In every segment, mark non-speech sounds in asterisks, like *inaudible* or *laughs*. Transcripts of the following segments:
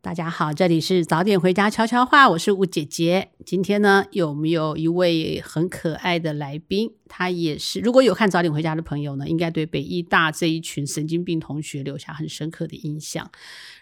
大家好，这里是早点回家悄悄话，我是吴姐姐。今天呢，有没有一位很可爱的来宾？他也是，如果有看早点回家的朋友呢，应该对北医大这一群神经病同学留下很深刻的印象。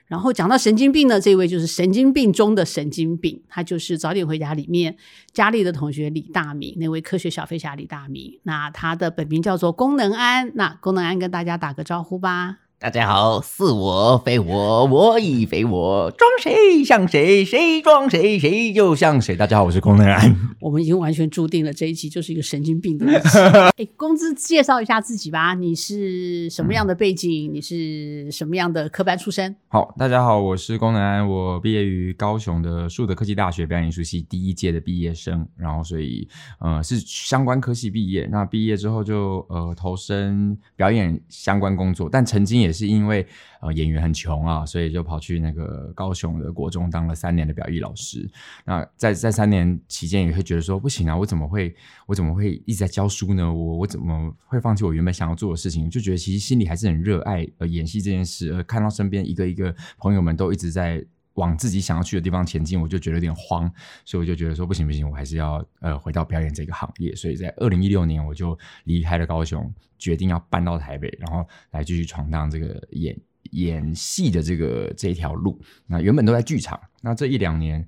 然后讲到神经病呢，这位就是神经病中的神经病，他就是早点回家里面佳丽的同学李大明，那位科学小飞侠李大明。那他的本名叫做功能安，那功能安跟大家打个招呼吧。大家好，似我非我，我亦非我，装谁像谁，谁装谁，谁就像谁。大家好，我是龚能安。*laughs* 我们已经完全注定了这一集就是一个神经病的 *laughs* 一集。哎，工资介绍一下自己吧，你是什么样的背景？你是什么样的科班出身？好，大家好，我是龚能安，我毕业于高雄的树德科技大学表演艺术系第一届的毕业生，然后所以呃是相关科系毕业。那毕业之后就呃投身表演相关工作，但曾经也也是因为呃演员很穷啊，所以就跑去那个高雄的国中当了三年的表艺老师。那在在三年期间也会觉得说不行啊，我怎么会我怎么会一直在教书呢？我我怎么会放弃我原本想要做的事情？就觉得其实心里还是很热爱呃演戏这件事，而看到身边一个一个朋友们都一直在。往自己想要去的地方前进，我就觉得有点慌，所以我就觉得说不行不行，我还是要呃回到表演这个行业。所以在二零一六年，我就离开了高雄，决定要搬到台北，然后来继续闯荡这个演演戏的这个这一条路。那原本都在剧场，那这一两年，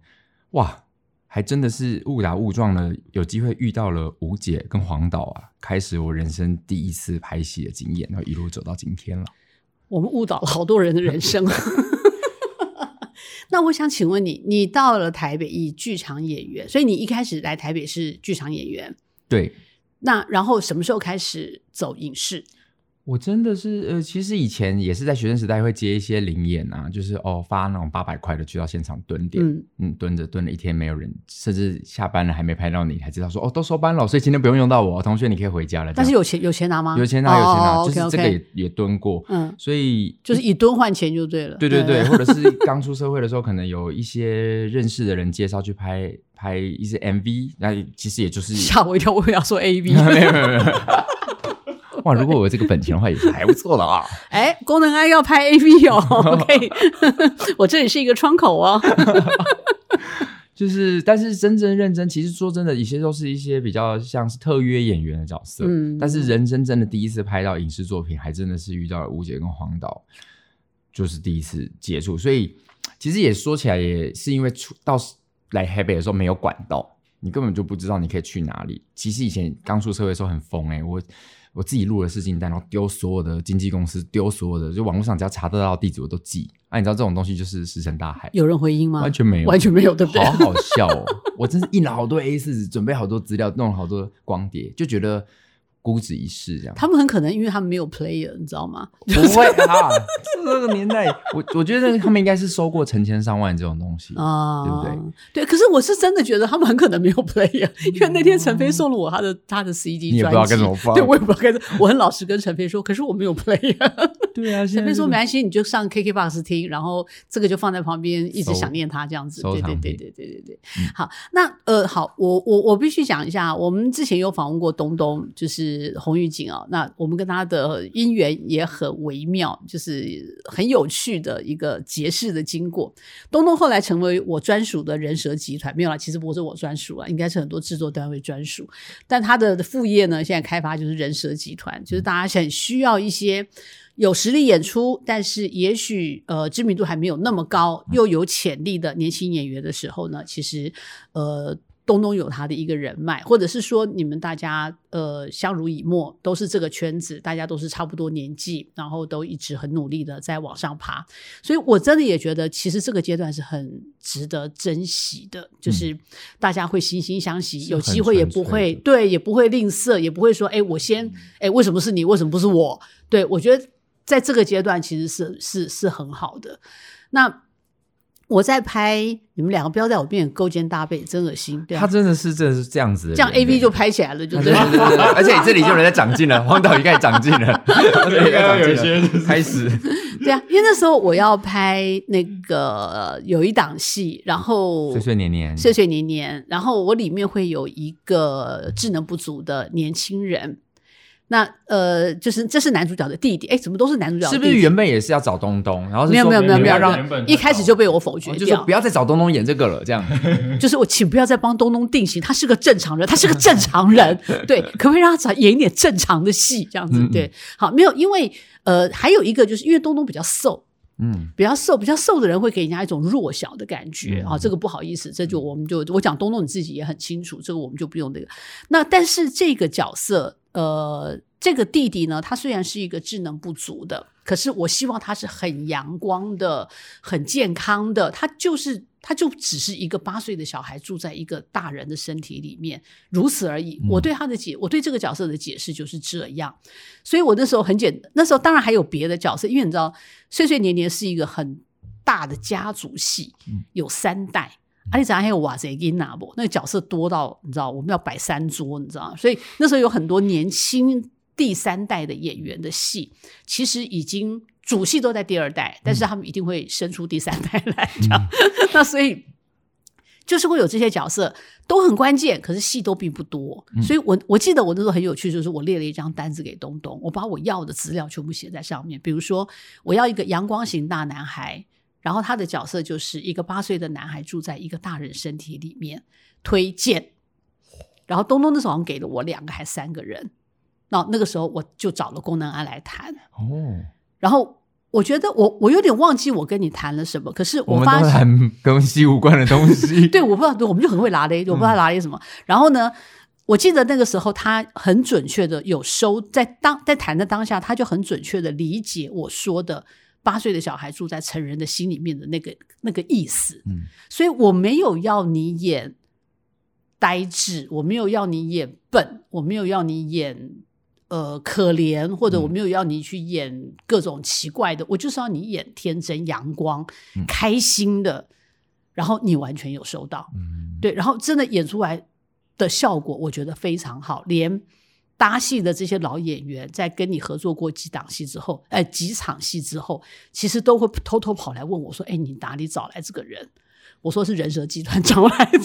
哇，还真的是误打误撞的有机会遇到了吴姐跟黄导啊，开始我人生第一次拍戏的经验，然后一路走到今天了。我们误导了好多人的人生。*laughs* 那我想请问你，你到了台北以剧场演员，所以你一开始来台北是剧场演员，对。那然后什么时候开始走影视？我真的是呃，其实以前也是在学生时代会接一些灵演啊，就是哦发那种八百块的去到现场蹲点，嗯嗯蹲着蹲了一天没有人，甚至下班了还没拍到你，还知道说哦都收班了，所以今天不用用到我同学，你可以回家了。但是有钱有钱拿吗？有钱拿有钱拿，就是这个也也蹲过，嗯，所以就是以蹲换钱就对了。对对对，或者是 *laughs* 刚出社会的时候，可能有一些认识的人介绍去拍拍一些 MV，那其实也就是吓我一跳，我要说 AV。*laughs* 没有没有没有。*laughs* 哇，如果我有这个本钱的话，也是还不错的啊！*laughs* 哎，功能安要拍 AV 哦，可以，我这里是一个窗口哦。*laughs* 就是，但是真正认真，其实说真的，有些都是一些比较像是特约演员的角色。嗯，但是人生真的第一次拍到影视作品，还真的是遇到了吴姐跟黄导，就是第一次接触。所以其实也说起来，也是因为出到来台北的时候没有管道，你根本就不知道你可以去哪里。其实以前刚出社会的时候很疯哎，我。我自己录了试镜单，然后丢所有的经纪公司，丢所有的，就网络上只要查得到地址我都寄。啊，你知道这种东西就是石沉大海。有人回应吗？完全没有，完全没有，对不对？好好笑哦！*laughs* 我真是印了好多 A 四纸，准备好多资料，弄了好多光碟，就觉得。孤子一世，这样他们很可能因为他们没有 player，你知道吗？不会啊，这个年代，我 *laughs* 我觉得他们应该是收过成千上万这种东西啊，对不对？对，可是我是真的觉得他们很可能没有 player，因为那天陈飞送了我他的他的 CD，你也不知道该怎么放，*laughs* 对我也不知道该怎么，我很老实跟陈飞说，可是我没有 player。对啊，*laughs* 陈飞说没关系，你就上 KKBOX 听，然后这个就放在旁边，一直想念他这样子。对对对对对对对。好，那呃，好，我我我必须讲一下，我们之前有访问过东东，就是洪玉锦啊。那我们跟他的姻缘也很微妙，就是很有趣的一个结识的经过。东东后来成为我专属的人蛇集团，没有了，其实不是我专属啊，应该是很多制作单位专属。但他的副业呢，现在开发就是人蛇集团，就是大家很需要一些有实力演出，但是也许呃知名度还没有那么高，又有潜力的年轻演员的时候呢，其实呃。东东有他的一个人脉，或者是说你们大家呃相濡以沫，都是这个圈子，大家都是差不多年纪，然后都一直很努力的在往上爬，所以我真的也觉得，其实这个阶段是很值得珍惜的，就是大家会惺惺相惜，有机会也不会对，也不会吝啬，也不会说哎我先哎为什么是你，为什么不是我？对我觉得在这个阶段其实是是是很好的。那。我在拍你们两个，不要在我面前勾肩搭背，真恶心。他真的是，真的是这样子，这样 A V 就拍起来了，就对。而且你这里就有人在长进了，黄导也开始长进了，*laughs* 有些开始。对啊，因为那时候我要拍那个有一档戏，然后岁岁年年，岁岁年年，然后我里面会有一个智能不足的年轻人。那呃，就是这是男主角的弟弟，哎，怎么都是男主角？是不是原本也是要找东东？然后没有没有没有没有让一开始就被我否决掉，就不要再找东东演这个了。这样，*laughs* 就是我请不要再帮东东定型，他是个正常人，他是个正常人，对，可不可以让他演一点正常的戏？这样子，对，好，没有，因为呃，还有一个就是因为东东比较瘦。嗯，比较瘦，比较瘦的人会给人家一种弱小的感觉啊，这个不好意思，这就我们就我讲东东你自己也很清楚，这个我们就不用那个。那但是这个角色，呃，这个弟弟呢，他虽然是一个智能不足的，可是我希望他是很阳光的、很健康的，他就是。他就只是一个八岁的小孩住在一个大人的身体里面，如此而已。我对他的解，我对这个角色的解释就是这样。所以我那时候很简，那时候当然还有别的角色，因为你知道，岁岁年年是一个很大的家族戏，有三代。阿里长还有瓦泽金纳不？那个角色多到你知道，我们要摆三桌，你知道所以那时候有很多年轻第三代的演员的戏，其实已经。主戏都在第二代，但是他们一定会生出第三代来，这样。*laughs* 那所以就是会有这些角色都很关键，可是戏都并不多。所以我我记得我那时候很有趣，就是我列了一张单子给东东，我把我要的资料全部写在上面。比如说，我要一个阳光型大男孩，然后他的角色就是一个八岁的男孩住在一个大人身体里面，推荐。然后东东那时候好像给了我两个还三个人，那那个时候我就找了功能安来谈哦，然后。我觉得我我有点忘记我跟你谈了什么，可是我发现跟 *laughs* 西无关的东西。对，我不知道，我们就很会拿勒，我不知道拿勒什么。然后呢，我记得那个时候他很准确的有收在当在谈的当下，他就很准确的理解我说的八岁的小孩住在成人的心里面的那个那个意思。嗯，所以我没有要你演呆滞，我没有要你演笨，我没有要你演。呃，可怜或者我没有要你去演各种奇怪的，我就是要你演天真、阳光、开心的，然后你完全有收到，对，然后真的演出来的效果，我觉得非常好。连搭戏的这些老演员，在跟你合作过几档戏之后，哎，几场戏之后，其实都会偷偷跑来问我说：“哎，你哪里找来这个人？”我说：“是人蛇集团找来的。”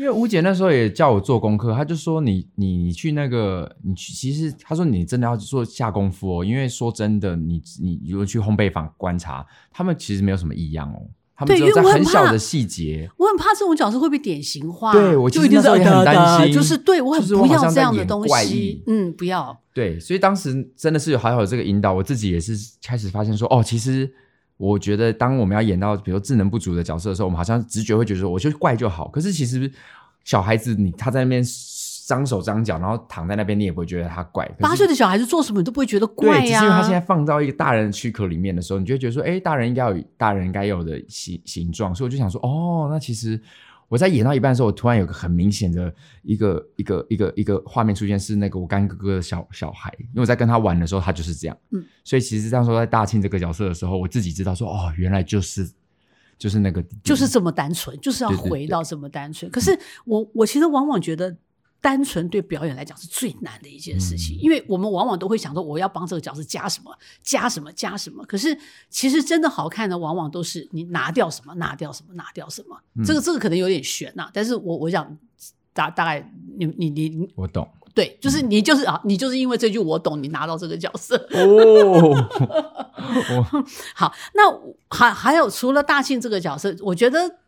因为吴姐那时候也叫我做功课，她就说你你去那个你去，其实她说你真的要做下功夫哦。因为说真的，你你如果去烘焙坊观察，他们其实没有什么异样哦。他们只有在很小的细节，我很怕这种角色会被典型化。对我就一定是很担心，就是对我很不要这样的东西。嗯，不要。对，所以当时真的是有好好这个引导，我自己也是开始发现说，哦，其实我觉得当我们要演到比如智能不足的角色的时候，我们好像直觉会觉得说，我就怪就好。可是其实。小孩子，你他在那边张手张脚，然后躺在那边，你也不会觉得他怪。八岁的小孩子做什么你都不会觉得怪呀。对，只是因为他现在放到一个大人的躯壳里面的时候，你就会觉得说，哎，大人应该有大人该有的形形状。所以我就想说，哦，那其实我在演到一半的时候，我突然有个很明显的一个一个一个一个画面出现，是那个我干哥哥的小小孩，因为我在跟他玩的时候，他就是这样。嗯，所以其实这样说，在大庆这个角色的时候，我自己知道说，哦，原来就是。就是那个，就是这么单纯，就是要回到这么单纯。可是我，我其实往往觉得，单纯对表演来讲是最难的一件事情，因为我们往往都会想说，我要帮这个角色加什么，加什么，加什么。可是，其实真的好看的，往往都是你拿掉什么，拿掉什么，拿掉什么。这个，这个可能有点悬呐。但是我，我想大大概，你，你，你，我懂。对，就是你，就是啊，你就是因为这句我懂，你拿到这个角色哦。*laughs* 好，那还还有除了大庆这个角色，我觉得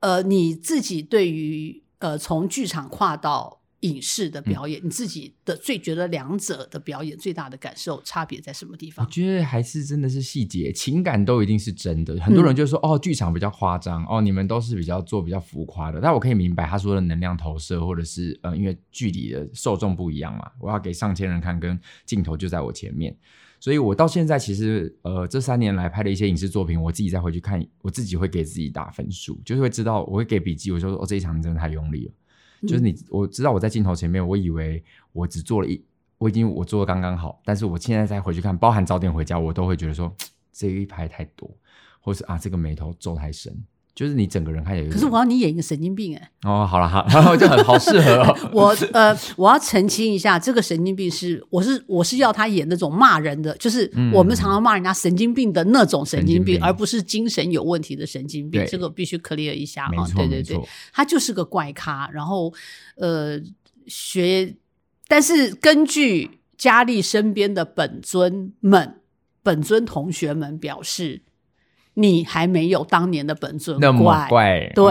呃，你自己对于呃从剧场跨到。影视的表演，你自己的最觉得两者的表演最大的感受差别在什么地方？我觉得还是真的是细节，情感都一定是真的。很多人就说哦，剧场比较夸张，哦，你们都是比较做比较浮夸的。但我可以明白他说的能量投射，或者是呃，因为距离的受众不一样嘛，我要给上千人看，跟镜头就在我前面，所以我到现在其实呃，这三年来拍的一些影视作品，我自己再回去看，我自己会给自己打分数，就是会知道我会给笔记，我就说哦，这一场真的太用力了。就是你，我知道我在镜头前面，我以为我只做了一，我已经我做的刚刚好，但是我现在再回去看，包含早点回家，我都会觉得说这一排太多，或是啊这个眉头皱太深。就是你整个人看起来，可是我要你演一个神经病哎！哦，好了好，*laughs* 然后就很好适合。*laughs* 我呃，我要澄清一下，这个神经病是我是我是要他演那种骂人的，就是我们常常骂人家神经病的那种神经病，而不是精神有问题的神经病。这个必须 clear 一下啊！对对对，他就是个怪咖，然后呃学但是根据佳丽身边的本尊们、本尊同学们表示，你还没有当年的本尊那么怪。对，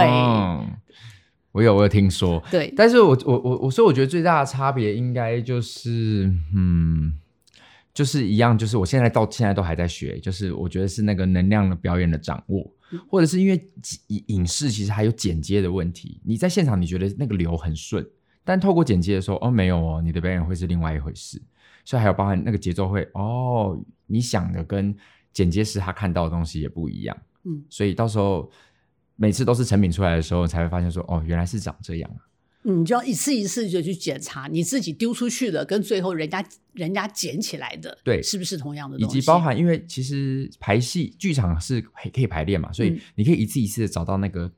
我有我有听说。对，但是我我我我说，我觉得最大的差别应该就是，嗯，就是一样，就是我现在到现在都还在学，就是我觉得是那个能量的表演的掌握，或者是因为影影视其实还有剪接的问题，你在现场你觉得那个流很顺，但透过剪接的时候，哦，没有哦，你的表演会是另外一回事。所以还有包含那个节奏会哦，你想的跟剪接师他看到的东西也不一样，嗯，所以到时候每次都是成品出来的时候，才会发现说哦，原来是长这样你就要一次一次就去检查你自己丢出去的跟最后人家人家捡起来的，对，是不是同样的东西？以及包含，因为其实排戏剧场是可以排练嘛，所以你可以一次一次的找到那个。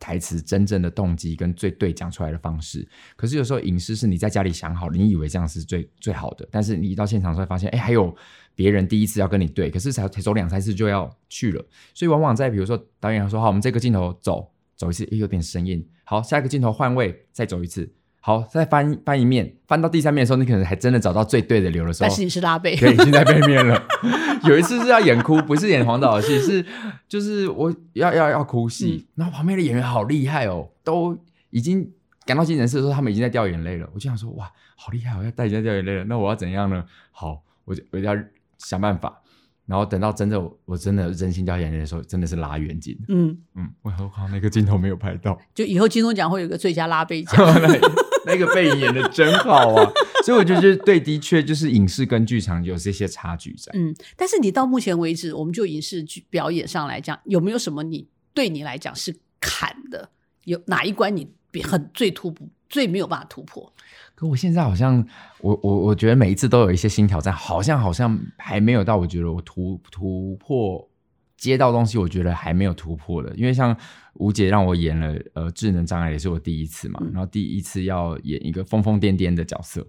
台词真正的动机跟最对讲出来的方式，可是有时候影视是你在家里想好了，你以为这样是最最好的，但是你一到现场会发现，哎，还有别人第一次要跟你对，可是才才走两三次就要去了，所以往往在比如说导演说好，我们这个镜头走走一次，哎，有点生硬，好，下一个镜头换位再走一次。好，再翻翻一面，翻到第三面的时候，你可能还真的找到最对的流的时候。但是你是拉背，对，已经在背面了。*laughs* 有一次是要演哭，不是演黄导的戏，是就是我要要要哭戏，然后旁边的演员好厉害哦，都已经赶到急诊室的时候，他们已经在掉眼泪了。我就想说，哇，好厉害，我要带人家掉眼泪了，那我要怎样呢？好，我就我要想办法。然后等到真的我真的真心掉眼泪的时候，真的是拉远景。嗯嗯，我靠，那个镜头没有拍到。就以后金钟奖会有个最佳拉背奖。*laughs* 那个背影演的真好啊，*laughs* 所以我就觉得对，的确就是影视跟剧场有这些差距在。嗯，但是你到目前为止，我们就影视剧表演上来讲，有没有什么你对你来讲是坎的？有哪一关你很最突破、最没有办法突破？可我现在好像，我我我觉得每一次都有一些新挑战，好像好像还没有到，我觉得我突突破。接到东西，我觉得还没有突破的，因为像吴姐让我演了呃智能障碍，也是我第一次嘛，然后第一次要演一个疯疯癫癫的角色，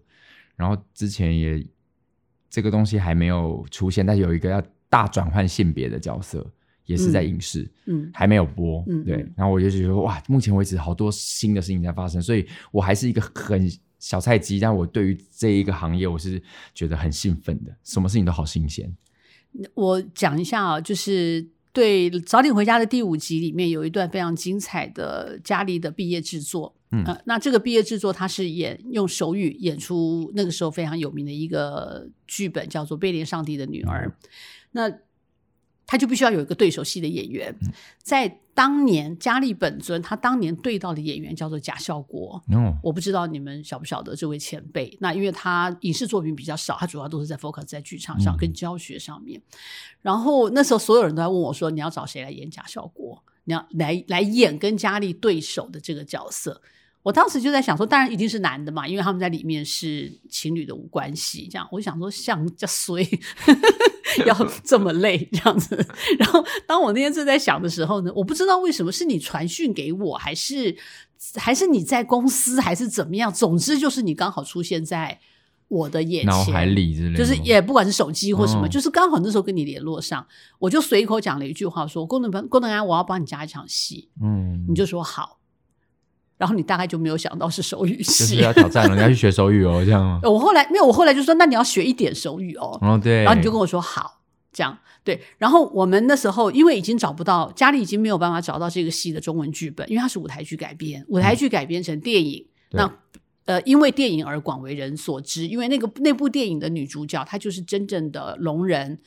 然后之前也这个东西还没有出现，但有一个要大转换性别的角色，也是在影视，嗯，还没有播，嗯，对，然后我就觉得哇，目前为止好多新的事情在发生，所以我还是一个很小菜鸡，但我对于这一个行业，我是觉得很兴奋的，什么事情都好新鲜。我讲一下啊，就是对《早点回家》的第五集里面有一段非常精彩的佳丽的毕业制作。嗯，那这个毕业制作，他是演用手语演出那个时候非常有名的一个剧本，叫做《贝莲上帝的女儿》。那他就必须要有一个对手戏的演员，在当年佳丽本尊，他当年对到的演员叫做贾孝国。哦，我不知道你们晓不晓得这位前辈。那因为他影视作品比较少，他主要都是在 focus 在剧场上跟教学上面。然后那时候所有人都在问我说：“你要找谁来演贾孝国？你要来来演跟佳丽对手的这个角色？”我当时就在想说，当然一定是男的嘛，因为他们在里面是情侣的无关系。这样，我想说像 *laughs* 这衰。*laughs* 要这么累这样子，然后当我那天正在想的时候呢，我不知道为什么是你传讯给我，还是还是你在公司，还是怎么样？总之就是你刚好出现在我的眼前，脑海里之类，就是也不管是手机或什么，就是刚好那时候跟你联络上，我就随口讲了一句话，说郭能班郭能安，我要帮你加一场戏，嗯，你就说好。然后你大概就没有想到是手语系，就是要挑战了，你要去学手语哦，这样。*laughs* 我后来没有，我后来就说，那你要学一点手语哦。哦，对。然后你就跟我说好，这样对。然后我们那时候因为已经找不到，家里已经没有办法找到这个戏的中文剧本，因为它是舞台剧改编，舞台剧改编成电影。那呃，因为电影而广为人所知，因为那个那部电影的女主角她就是真正的聋人。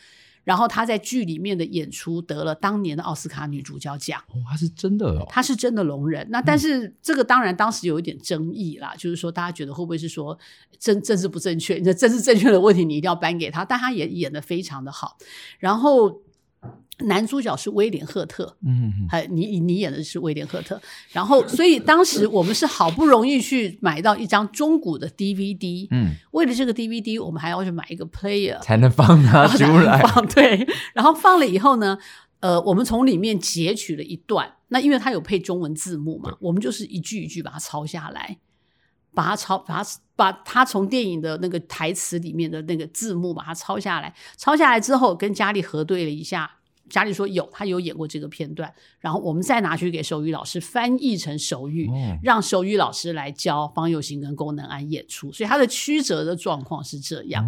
然后她在剧里面的演出得了当年的奥斯卡女主角奖。哦，她是真的哦，她是真的聋人。那但是这个当然当时有一点争议啦，就是说大家觉得会不会是说政政治不正确？那政治正确的问题你一定要颁给她，但她也演的非常的好。然后。男主角是威廉赫特，嗯，还你你演的是威廉赫特，然后所以当时我们是好不容易去买到一张中古的 DVD，嗯，为了这个 DVD，我们还要去买一个 player 才能放它出来，放对，然后放了以后呢，呃，我们从里面截取了一段，那因为它有配中文字幕嘛，我们就是一句一句把它抄下来，把它抄，把它把它从电影的那个台词里面的那个字幕把它抄下来，抄下来之后跟家里核对了一下。佳丽说有，他有演过这个片段，然后我们再拿去给手语老师翻译成手语，让手语老师来教方有行跟功能安演出，所以他的曲折的状况是这样。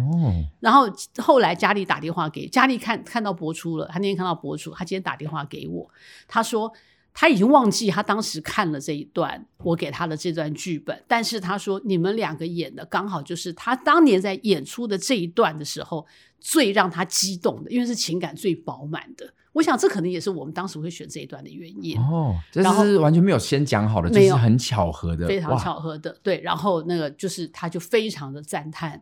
然后后来佳丽打电话给佳丽看看到播出了，他那天看到播出，他今天打电话给我，他说。他已经忘记他当时看了这一段，我给他的这段剧本。但是他说，你们两个演的刚好就是他当年在演出的这一段的时候，最让他激动的，因为是情感最饱满的。我想这可能也是我们当时会选这一段的原因。哦，这是完全没有先讲好的，就是很巧合的，非常巧合的。对，然后那个就是他就非常的赞叹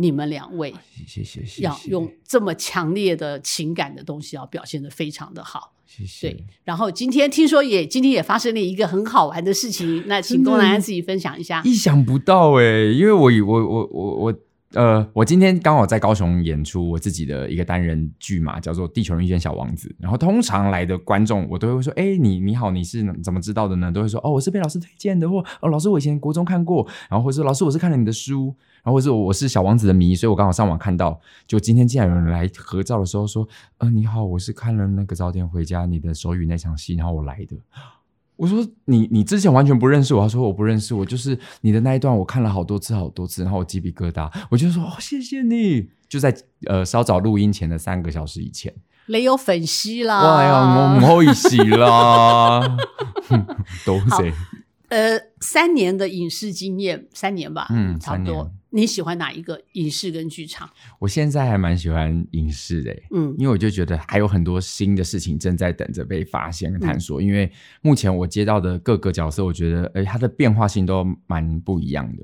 你们两位，谢谢谢谢，要用这么强烈的情感的东西，要表现的非常的好。谢谢。对，然后今天听说也今天也发生了一个很好玩的事情，那请龚南自己分享一下。意想不到哎，因为我我我我我呃，我今天刚好在高雄演出我自己的一个单人剧嘛，叫做《地球人遇见小王子》。然后通常来的观众，我都会说：“哎，你你好，你是怎么知道的呢？”都会说：“哦，我是被老师推荐的，或哦，老师我以前国中看过，然后或者说老师我是看了你的书。”然后或者我是小王子的迷，所以我刚好上网看到，就今天竟然有人来合照的时候说：“呃，你好，我是看了那个早点回家你的手语那场戏，然后我来的。”我说：“你你之前完全不认识我。”他说：“我不认识我，就是你的那一段，我看了好多次好多次，然后我鸡皮疙瘩。”我就说：“哦，谢谢你。”就在呃稍早录音前的三个小时以前，雷有粉丝啦！哇呀，我唔好意思啦，*laughs* 都谁？呃，三年的影视经验，三年吧，嗯，差不多。你喜欢哪一个影视跟剧场？我现在还蛮喜欢影视的，嗯，因为我就觉得还有很多新的事情正在等着被发现跟探索。因为目前我接到的各个角色，我觉得，哎，它的变化性都蛮不一样的。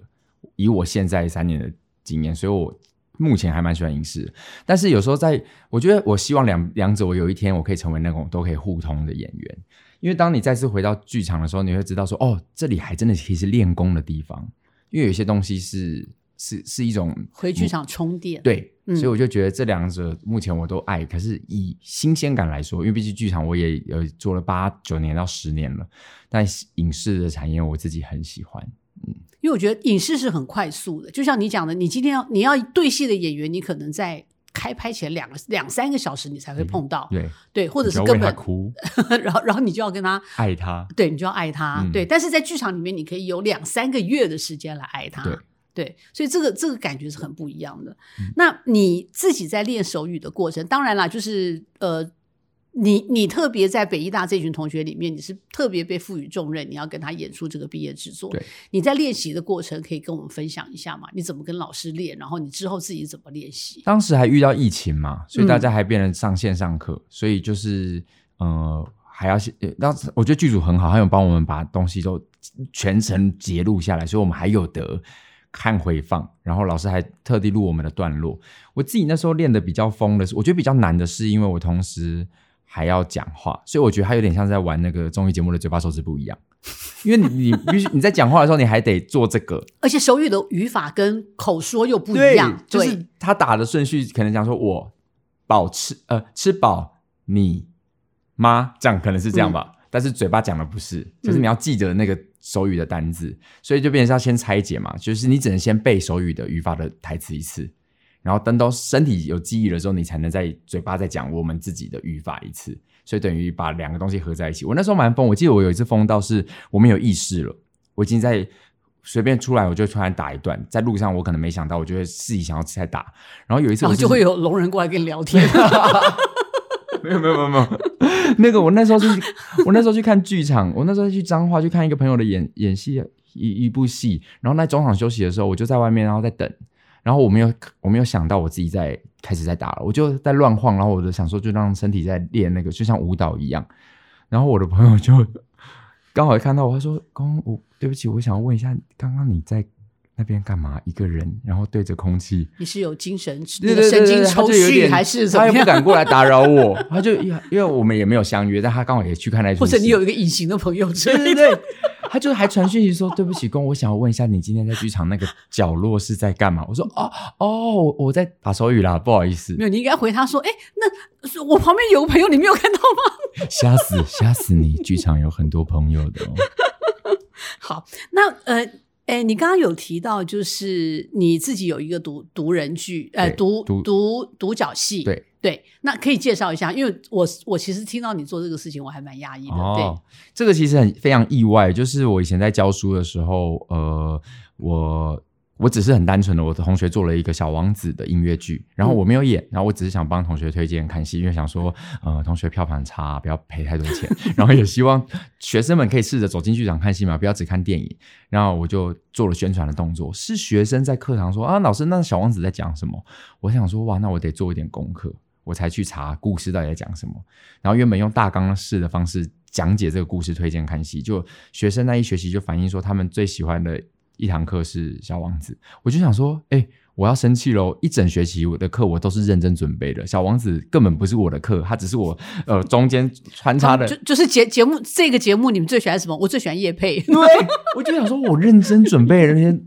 以我现在三年的经验，所以我目前还蛮喜欢影视。但是有时候，在我觉得，我希望两两者，我有一天我可以成为那种都可以互通的演员。因为当你再次回到剧场的时候，你会知道说，哦，这里还真的其实练功的地方。因为有些东西是是是一种回剧场充电，对，所以我就觉得这两者目前我都爱。可是以新鲜感来说，因为毕竟剧场我也有做了八九年到十年了，但影视的产业我自己很喜欢，嗯，因为我觉得影视是很快速的，就像你讲的，你今天要你要对戏的演员，你可能在。开拍前两个两三个小时，你才会碰到，对对，或者是根本哭，然后然后你就要跟他爱他，对你就要爱他，对。但是在剧场里面，你可以有两三个月的时间来爱他，对，所以这个这个感觉是很不一样的。那你自己在练手语的过程，当然啦，就是呃。你你特别在北医大这群同学里面，你是特别被赋予重任，你要跟他演出这个毕业制作。对，你在练习的过程可以跟我们分享一下吗？你怎么跟老师练？然后你之后自己怎么练习？当时还遇到疫情嘛，所以大家还变成上线上课，所以就是呃还要当时我觉得剧组很好，还有帮我们把东西都全程截录下来，所以我们还有得看回放。然后老师还特地录我们的段落。我自己那时候练的比较疯的是，我觉得比较难的是，因为我同时。还要讲话，所以我觉得他有点像在玩那个综艺节目的嘴巴手指不一样，因为你你必须你在讲话的时候，你还得做这个，而且手语的语法跟口说又不一样，就是他打的顺序可能讲说我饱吃呃吃饱你妈这样可能是这样吧，但是嘴巴讲的不是，就是你要记得那个手语的单字，所以就变成要先拆解嘛，就是你只能先背手语的语法的台词一次。然后等到身体有记忆了之后，你才能在嘴巴再讲我们自己的语法一次，所以等于把两个东西合在一起。我那时候蛮疯，我记得我有一次疯到是我没有意识了，我已经在随便出来，我就突然打一段，在路上我可能没想到，我就会自己想要再打。然后有一次，我就会有聋人过来跟你聊天。没有没有没有没有，*laughs* 那个我那时候是，我那时候去看剧场，我那时候去彰化去看一个朋友的演演戏一一部戏，然后在中场休息的时候，我就在外面，然后在等。然后我没有，我没有想到我自己在开始在打了，我就在乱晃，然后我就想说，就让身体在练那个，就像舞蹈一样。然后我的朋友就 *laughs* 刚好看到我，他说：“刚我对不起，我想要问一下，刚刚你在那边干嘛？一个人，然后对着空气，你是有精神神经抽搐还是？他也不敢过来打扰我，*laughs* 他就因为我们也没有相约，但他刚好也去看 *laughs* 那出或者你有一个隐形的朋友，对对对。” *laughs* 他就还传讯息说：“对不起，公，我想要问一下，你今天在剧场那个角落是在干嘛？”我说：“哦哦，我在打手语啦，不好意思。”没有，你应该回他说：“哎，那我旁边有个朋友，你没有看到吗？”吓死吓死你！剧场有很多朋友的哦。好，那呃，哎，你刚刚有提到，就是你自己有一个独独人剧，呃，独独独角戏，对。对，那可以介绍一下，因为我我其实听到你做这个事情，我还蛮压抑的。哦，这个其实很非常意外，就是我以前在教书的时候，呃，我。我只是很单纯的，我的同学做了一个小王子的音乐剧，然后我没有演，然后我只是想帮同学推荐看戏，因为想说，呃，同学票房差，不要赔太多钱，然后也希望学生们可以试着走进剧场看戏嘛，不要只看电影。然后我就做了宣传的动作，是学生在课堂说啊，老师，那小王子在讲什么？我想说，哇，那我得做一点功课，我才去查故事到底在讲什么。然后原本用大纲式的方式讲解这个故事，推荐看戏，就学生那一学期就反映说，他们最喜欢的。一堂课是小王子，我就想说，哎，我要生气喽！一整学期我的课我都是认真准备的，小王子根本不是我的课，他只是我呃中间穿插的，就就是节节目这个节目你们最喜欢什么？我最喜欢叶佩，对，我就想说我认真准备那些，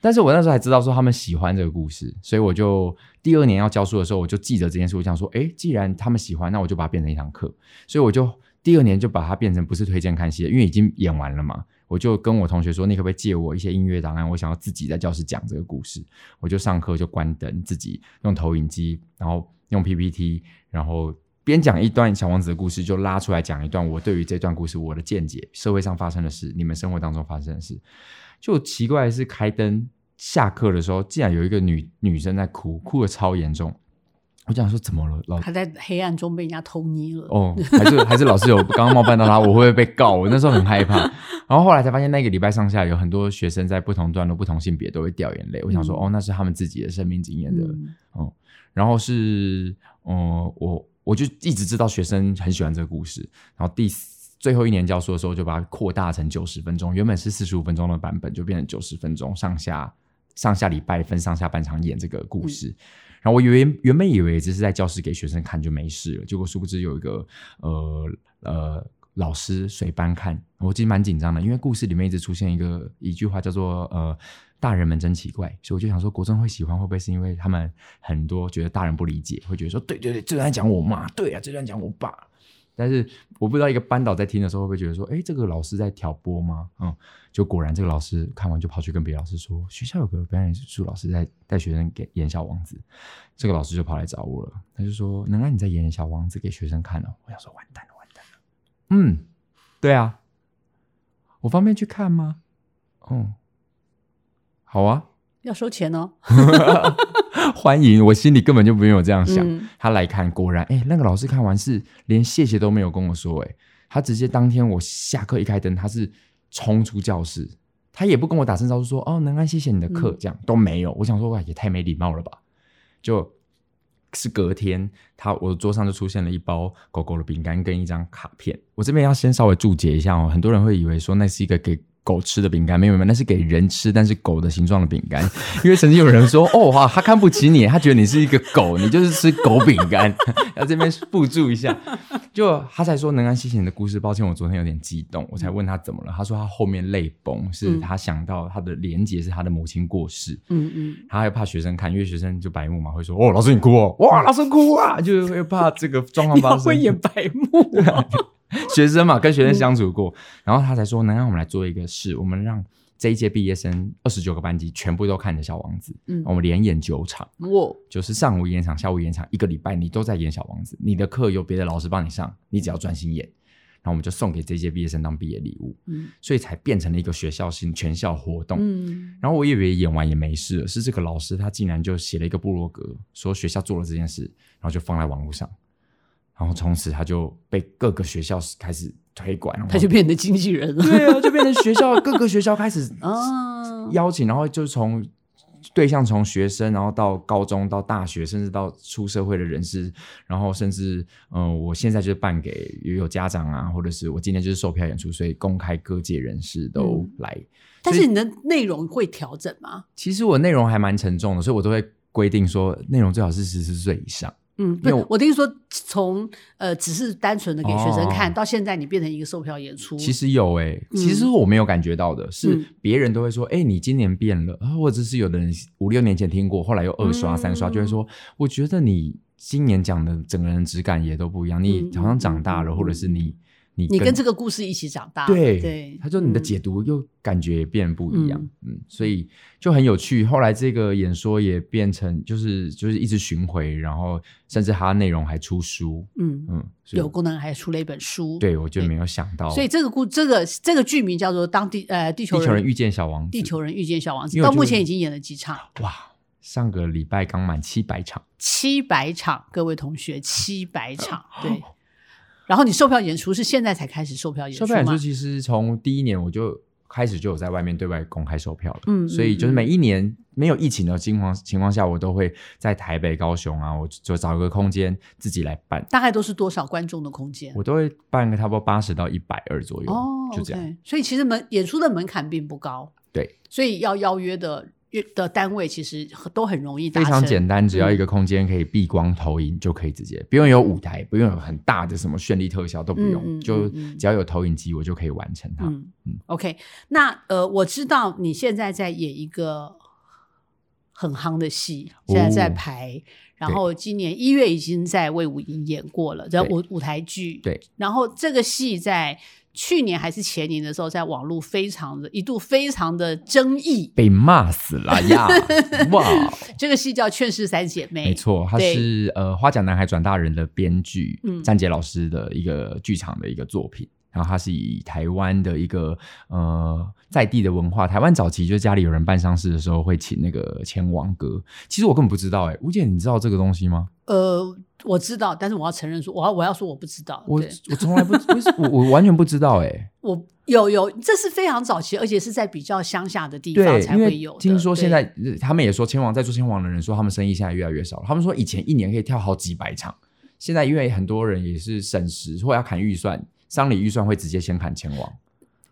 但是我那时候还知道说他们喜欢这个故事，所以我就第二年要教书的时候，我就记得这件事，我想说，哎，既然他们喜欢，那我就把它变成一堂课，所以我就第二年就把它变成不是推荐看戏，因为已经演完了嘛。我就跟我同学说：“你可不可以借我一些音乐档案？我想要自己在教室讲这个故事。”我就上课就关灯，自己用投影机，然后用 PPT，然后边讲一段小王子的故事，就拉出来讲一段我对于这段故事我的见解，社会上发生的事，你们生活当中发生的事。就奇怪的是，开灯下课的时候，竟然有一个女女生在哭，哭的超严重。我讲说怎么了？老他在黑暗中被人家偷捏了。哦，还是还是老师有刚刚冒犯到他，我会不会被告？我那时候很害怕。然后后来才发现，那个礼拜上下有很多学生在不同段落、不同性别都会掉眼泪。我想说，哦，那是他们自己的生命经验的。哦，然后是，哦，我我就一直知道学生很喜欢这个故事。然后第最后一年教书的时候，就把它扩大成九十分钟，原本是四十五分钟的版本，就变成九十分钟，上下上下礼拜分上下半场演这个故事。然后我以为原本以为只是在教室给学生看就没事了，结果殊不知有一个呃呃老师随班看，我其实蛮紧张的，因为故事里面一直出现一个一句话叫做呃大人们真奇怪，所以我就想说国中会喜欢会不会是因为他们很多觉得大人不理解，会觉得说对对对，这段讲我妈，对啊，这段讲我爸。但是我不知道一个班导在听的时候会不会觉得说，哎，这个老师在挑拨吗？嗯，就果然这个老师看完就跑去跟别的老师说，学校有个表演艺术老师在带学生给演小王子，这个老师就跑来找我了，他就说，能让你在演小王子给学生看哦。我想说，完蛋了。嗯，对啊，我方便去看吗？哦，好啊。要收钱哦，*laughs* 欢迎！我心里根本就不用有这样想。他来看，果然，哎，那个老师看完是连谢谢都没有跟我说，哎，他直接当天我下课一开灯，他是冲出教室，他也不跟我打声招呼，说哦，能安谢谢你的课，这样都没有。我想说，哇，也太没礼貌了吧！就是隔天，他我桌上就出现了一包狗狗的饼干跟一张卡片。我这边要先稍微注解一下哦，很多人会以为说那是一个给。狗吃的饼干没有没有，那是给人吃，但是狗的形状的饼干。*laughs* 因为曾经有人说，哦哇，他看不起你，他觉得你是一个狗，你就是吃狗饼干。*laughs* 要这边附注一下，就他才说能安谢谢你的故事。抱歉，我昨天有点激动，我才问他怎么了。他说他后面泪崩，是他想到他的连结是他的母亲过世。嗯嗯，他还怕学生看，因为学生就白目嘛，会说哦，老师你哭哦，哇，老师哭啊，就是会怕这个状况发生。会演白目。*laughs* *laughs* 学生嘛，跟学生相处过，然后他才说能让我们来做一个事，我们让这一届毕业生二十九个班级全部都看着小王子，嗯，我们连演九场，哇，就是上午演场，下午演场，一个礼拜你都在演小王子，你的课由别的老师帮你上，你只要专心演，然后我们就送给这届毕业生当毕业礼物，嗯，所以才变成了一个学校性全校活动，嗯，然后我以为演完也没事了，是这个老师他竟然就写了一个部落格，说学校做了这件事，然后就放在网络上。然后从此他就被各个学校开始推广，他就变成经纪人了。对啊，就变成学校各个学校开始啊 *laughs* 邀请，然后就从对象从学生，然后到高中到大学，甚至到出社会的人士，然后甚至嗯，我现在就是办给也有家长啊，或者是我今天就是售票演出，所以公开各界人士都来。但是你的内容会调整吗？其实我内容还蛮沉重的，所以我都会规定说内容最好是十四岁以上。嗯，不，我听说从呃只是单纯的给学生看到现在，你变成一个售票演出。其实有哎，其实我没有感觉到的是，别人都会说，哎，你今年变了，或者是有的人五六年前听过，后来又二刷三刷，就会说，我觉得你今年讲的整个人质感也都不一样，你好像长大了，或者是你你你跟这个故事一起长大，对对，他说你的解读又感觉也变不一样，嗯，所以就很有趣。后来这个演说也变成就是就是一直巡回，然后甚至它内容还出书，嗯嗯，有功能还出了一本书，对我就没有想到。所以这个故这个这个剧名叫做《当地呃地球地球人遇见小王子》，地球人遇见小王子，到目前已经演了几场？哇，上个礼拜刚满七百场，七百场，各位同学，七百场，对。*laughs* 然后你售票演出是现在才开始售票演出售票演出其实从第一年我就开始就有在外面对外公开售票了，嗯，所以就是每一年没有疫情的情况情况下，我都会在台北、高雄啊，我就找个空间自己来办。大概都是多少观众的空间？我都会办个差不多八十到一百二左右，哦，就这样。所以其实门演出的门槛并不高，对，所以要邀约的。的单位其实都很容易，非常简单，只要一个空间可以避光投影就可以直接，不用有舞台，不用有很大的什么绚丽特效都不用，就只要有投影机，我就可以完成它。嗯，OK，那呃，我知道你现在在演一个很夯的戏，现在在排，然后今年一月已经在魏武营演过了，在舞舞台剧，对，然后这个戏在。去年还是前年的时候，在网络非常的一度非常的争议，被骂死了呀！*laughs* 哇，这个戏叫《劝世三姐妹》，没错，它是呃花甲男孩转大人的编剧嗯詹杰老师的一个剧场的一个作品。然后它是以台湾的一个呃在地的文化，台湾早期就是家里有人办丧事的时候会请那个千王歌。其实我根本不知道哎，吴姐你知道这个东西吗？呃，我知道，但是我要承认说，我要我要说我不知道。我我从来不，我我完全不知道哎。*laughs* 我有有，这是非常早期，而且是在比较乡下的地方才会有。听说现在他们也说千王在做千王的人说，他们生意现在越来越少了。他们说以前一年可以跳好几百场，现在因为很多人也是省时或要砍预算。商旅预算会直接先砍前往，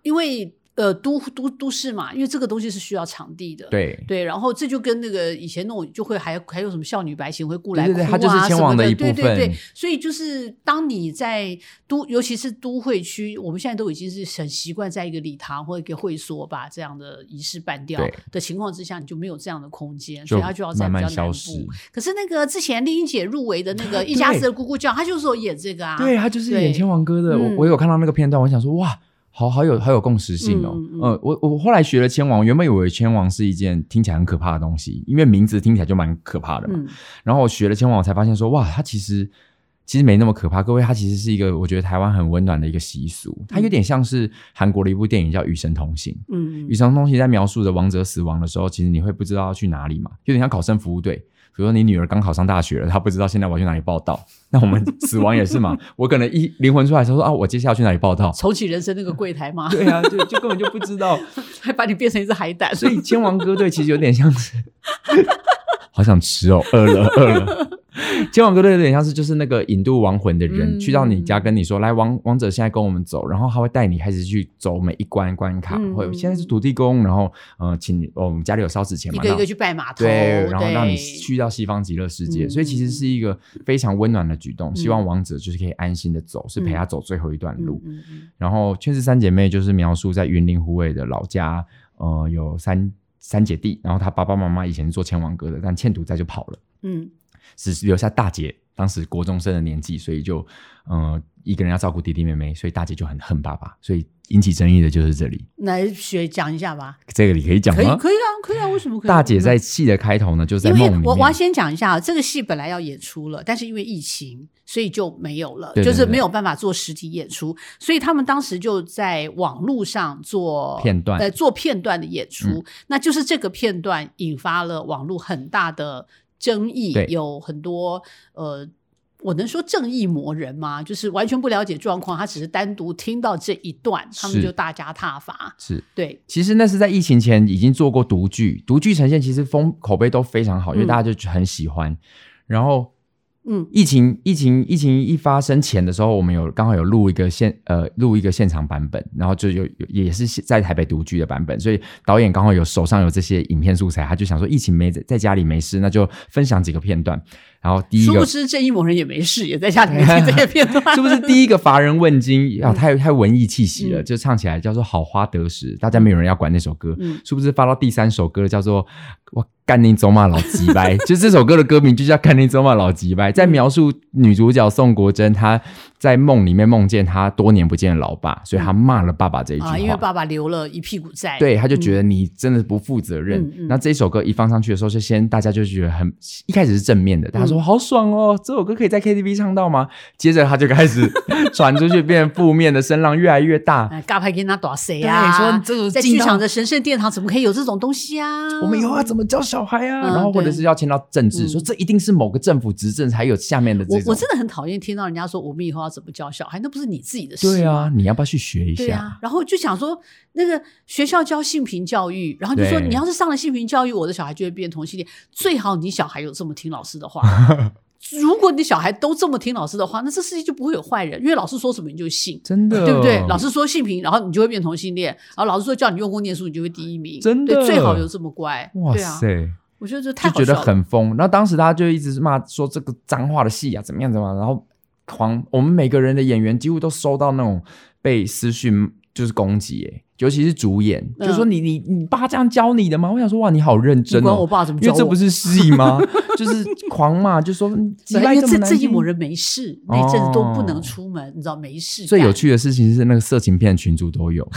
因为呃都都都市嘛，因为这个东西是需要场地的，对对，然后这就跟那个以前那种就会还还有什么少女白行会雇来哭啊什么的，对对对，所以就是当你在都尤其是都会区，我们现在都已经是很习惯在一个礼堂或一个会所把这样的仪式办掉的情况之下，你就没有这样的空间，所以它就要在比较南部。可是那个之前丽英姐入围的那个 *laughs* 一家子的咕咕叫，她就是有演这个啊，对，她就是演千王哥的，我我有看到那个片段，我想说哇。好好有好有共识性哦，呃，我我后来学了千王，原本以为千王是一件听起来很可怕的东西，因为名字听起来就蛮可怕的嘛。然后我学了千王，我才发现说，哇，它其实其实没那么可怕。各位，它其实是一个我觉得台湾很温暖的一个习俗，它有点像是韩国的一部电影叫《与神同行》。嗯，《与神同行》在描述着王者死亡的时候，其实你会不知道要去哪里嘛，有点像考生服务队。比如说你女儿刚考上大学了，她不知道现在我要去哪里报道。那我们 *laughs* 死亡也是嘛，我可能一灵魂出来时候说啊，我接下来去哪里报道？重启人生那个柜台吗？对啊，就就根本就不知道，还把你变成一只海胆。所以千王歌队其实有点像是，好想吃哦，饿了 *laughs* 饿了。千王哥队有点像是就是那个引渡亡魂的人，去到你家跟你说：“来，王王者现在跟我们走。”然后他会带你开始去走每一关关卡。会现在是土地公，然后呃，请我们家里有烧纸钱嘛，一个一个去拜码头，对，然后让你去到西方极乐世界。所以其实是一个非常温暖的举动，希望王者就是可以安心的走，是陪他走最后一段路。然后《劝世三姐妹》就是描述在云林湖尾的老家，呃，有三三姐弟，然后他爸爸妈妈以前是做千王哥的，但欠赌债就跑了。嗯。只是留下大姐当时国中生的年纪，所以就嗯一个人要照顾弟弟妹妹，所以大姐就很恨爸爸，所以引起争议的就是这里。来学讲一下吧，这个你可以讲吗？可以，可以啊，可以啊，为什么可以？大姐在戏的开头呢，就在梦里。我我要先讲一下，这个戏本来要演出了，但是因为疫情，所以就没有了，就是没有办法做实体演出，所以他们当时就在网络上做片段，呃，做片段的演出。那就是这个片段引发了网络很大的。争议有很多，呃，我能说正义魔人吗？就是完全不了解状况，他只是单独听到这一段，他们就大加挞伐。是对，其实那是在疫情前已经做过独剧，独剧呈现其实风口碑都非常好，因为大家就很喜欢。然后。嗯，疫情疫情疫情一发生前的时候，我们有刚好有录一个现呃录一个现场版本，然后就有也是在台北独居的版本，所以导演刚好有手上有这些影片素材，他就想说疫情没在在家里没事，那就分享几个片段。然后第一个，殊不知正义某人也没事，也在家里面 *laughs* 听这些片段。是不是第一个乏人问津啊？太太文艺气息了，就唱起来叫做好花得时，大家没有人要管那首歌。是不是发到第三首歌叫做我干你走马老吉掰？*laughs* 就这首歌的歌名就叫干你走马老吉掰，在描述女主角宋国珍她在梦里面梦见他多年不见的老爸，所以他骂了爸爸这一句话，因为爸爸留了一屁股债，对，他就觉得你真的不负责任。那这一首歌一放上去的时候，就先大家就觉得很一开始是正面的，大家说好爽哦，这首歌可以在 KTV 唱到吗？接着他就开始 *laughs* 传出去，变负面的声浪越来越大。尬拍跟他打谁啊？说这在剧场的神圣殿堂怎么可以有这种东西啊？我们以后要怎么教小孩啊？然后或者是要签到政治，说这一定是某个政府执政才有下面的这种。我我真的很讨厌听到人家说我们以后要怎么教小孩，那不是你自己的事。对啊，你要不要去学一下？对啊，然后就想说那个学校教性平教育，然后就说你要是上了性平教育，我的小孩就会变同性恋。最好你小孩有这么听老师的话。*laughs* 如果你小孩都这么听老师的话，那这世界就不会有坏人，因为老师说什么你就信，真的，对不对？老师说性平，然后你就会变同性恋；然后老师说叫你用功念书，你就会第一名，真的，最好有这么乖。哇塞，我觉得这太就觉得很疯。然后当时大家就一直骂说这个脏话的戏啊，怎么样怎么样。然后狂，我们每个人的演员几乎都收到那种被私讯就是攻击，哎。尤其是主演，就说你你你爸这样教你的吗？我想说哇，你好认真哦！我爸怎么？因为这不是戏吗？*laughs* 就是狂骂，就说因为这这一某人没事，那阵子都不能出门，你知道没事。最有趣的事情是那个色情片群主都有，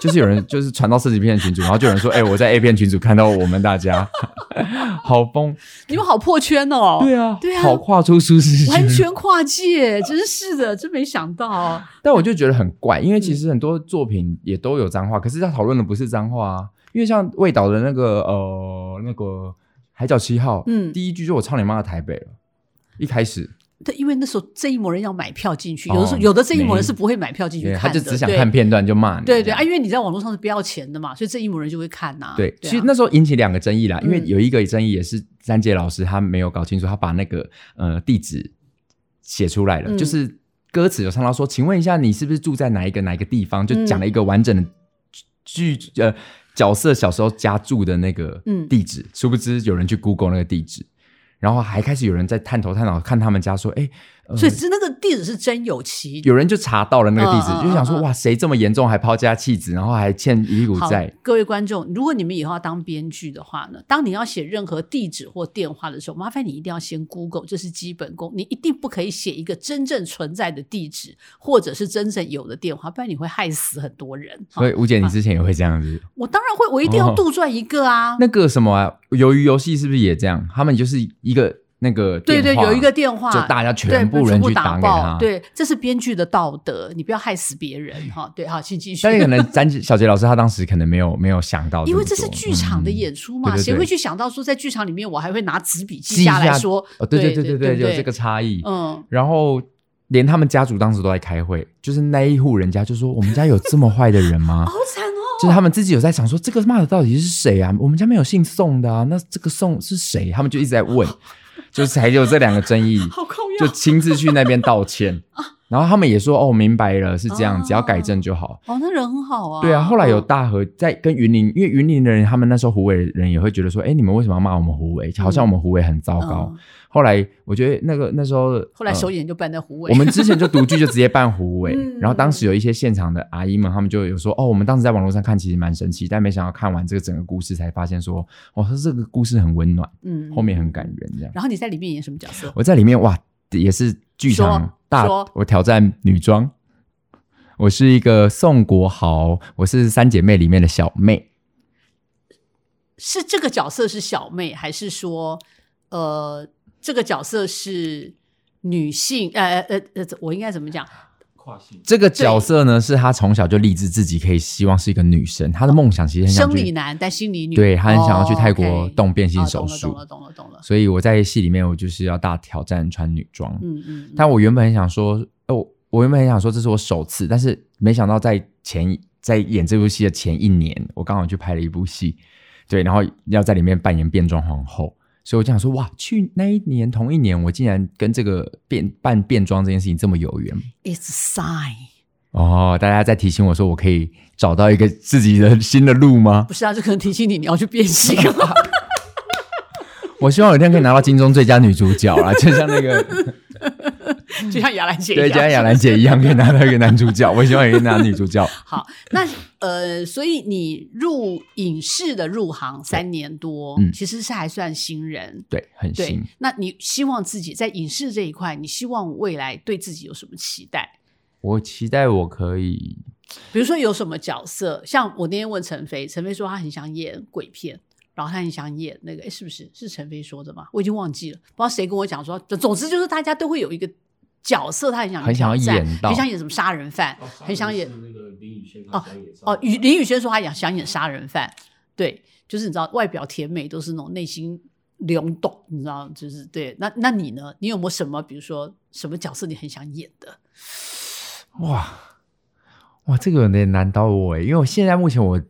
就是有人就是传到色情片群组，然后就有人说：“哎，我在 A 片群组看到我们大家 *laughs* 好疯，你们好破圈哦！”对啊，对啊，好跨出舒适圈，完全跨界，真是的，真没想到。但我就觉得很怪，因为其实很多作品也都有脏话，可是他讨论的不是脏话啊。因为像魏导的那个呃那个《海角七号》，嗯，第一句就我操你妈的台北了，一开始。对，因为那时候这一模人要买票进去，有的时候有的这一模人是不会买票进去看的，他就只想看片段就骂你。对对啊，因为你在网络上是不要钱的嘛，所以这一模人就会看呐。对，其实那时候引起两个争议啦，因为有一个争议也是三杰老师他没有搞清楚，他把那个呃地址写出来了，就是。歌词有唱到说，请问一下，你是不是住在哪一个哪一个地方？就讲了一个完整的剧呃角色小时候家住的那个地址，殊不知有人去 Google 那个地址。然后还开始有人在探头探脑看他们家，说：“哎，所以是那个地址是真有其有人就查到了那个地址，就想说哇，谁这么严重还抛家弃子，然后还欠一股债？”各位观众，如果你们以后要当编剧的话呢，当你要写任何地址或电话的时候，麻烦你一定要先 Google，这是基本功。你一定不可以写一个真正存在的地址或者是真正有的电话，不然你会害死很多人。*laughs* 所以吴姐，你之前也会这样子？我当然会，我一定要杜撰一个啊。那个什么啊，鱿鱼游戏是不是也这样？他们就是。一个那个对对，有一个电话，就大家全部人去打给他。对，这是编剧的道德，你不要害死别人哈。对，好，请继续。但可能詹小杰老师他当时可能没有没有想到，因为这是剧场的演出嘛，谁会去想到说在剧场里面我还会拿纸笔记下来说？对对对对对，有这个差异。嗯，然后连他们家族当时都在开会，就是那一户人家就说：“我们家有这么坏的人吗？*laughs* ”好惨哦！就是他们自己有在想说，这个骂的到底是谁啊？我们家没有姓宋的啊，那这个宋是谁？他们就一直在问。*laughs* 就是还有这两个争议，*laughs* 就 *laughs* 亲自去那边道歉然后他们也说哦，明白了，是这样，只要改正就好。哦，那人很好啊。对啊，后来有大和在跟云林，因为云林的人，他们那时候湖尾人也会觉得说，哎，你们为什么要骂我们湖尾？好像我们湖尾很糟糕。后来我觉得那个那时候，后来首演就办在湖尾。我们之前就独剧就直接办湖尾，*laughs* 然后当时有一些现场的阿姨们，他们就有说，哦，我们当时在网络上看其实蛮神奇，但没想到看完这个整个故事才发现说，哦，说这个故事很温暖，嗯，后面很感人这样。然后你在里面演什么角色？我在里面哇，也是剧场大，我挑战女装，我是一个宋国豪，我是三姐妹里面的小妹。是这个角色是小妹，还是说呃？这个角色是女性，呃呃呃，我应该怎么讲？跨性。这个角色呢，是他从小就立志自己可以希望是一个女生，他的梦想其实很生理男，但心理女。对，他很想要去泰国动变性手术。懂了，懂了，懂了。所以我在戏里面，我就是要大挑战穿女装。嗯嗯。但我原本很想说，哦，我原本很想说这是我首次，但是没想到在前在演这部戏的前一年，我刚好去拍了一部戏，对，然后要在里面扮演变装皇后。所以我就想说，哇，去那一年同一年，我竟然跟这个变扮变装这件事情这么有缘。It's a sign。哦，大家在提醒我说，我可以找到一个自己的新的路吗？不是啊，就可能提醒你，你要去变性。*laughs* 我希望有一天可以拿到金钟最佳女主角啊，就像那个 *laughs* 就像雅兰姐一样，对，就像雅兰姐一样，可以拿到一个男主角。我希望也可以拿女主角。*laughs* 好，那呃，所以你入影视的入行三年多，其实是还算新人，对，很新。那你希望自己在影视这一块，你希望未来对自己有什么期待？我期待我可以，比如说有什么角色，像我那天问陈飞，陈飞说他很想演鬼片。然后他很想演那个，哎，是不是是陈飞说的吗？我已经忘记了，不知道谁跟我讲说。总之就是大家都会有一个角色，他很想很想演到，很想演什么杀人犯，很想演那个林宇轩哦哦，林宇轩说他想想演杀人犯，对，就是你知道外表甜美，都是那种内心流动，你知道，就是对。那那你呢？你有没有什么，比如说什么角色你很想演的？哇哇，这个有点难到我哎，因为我现在目前我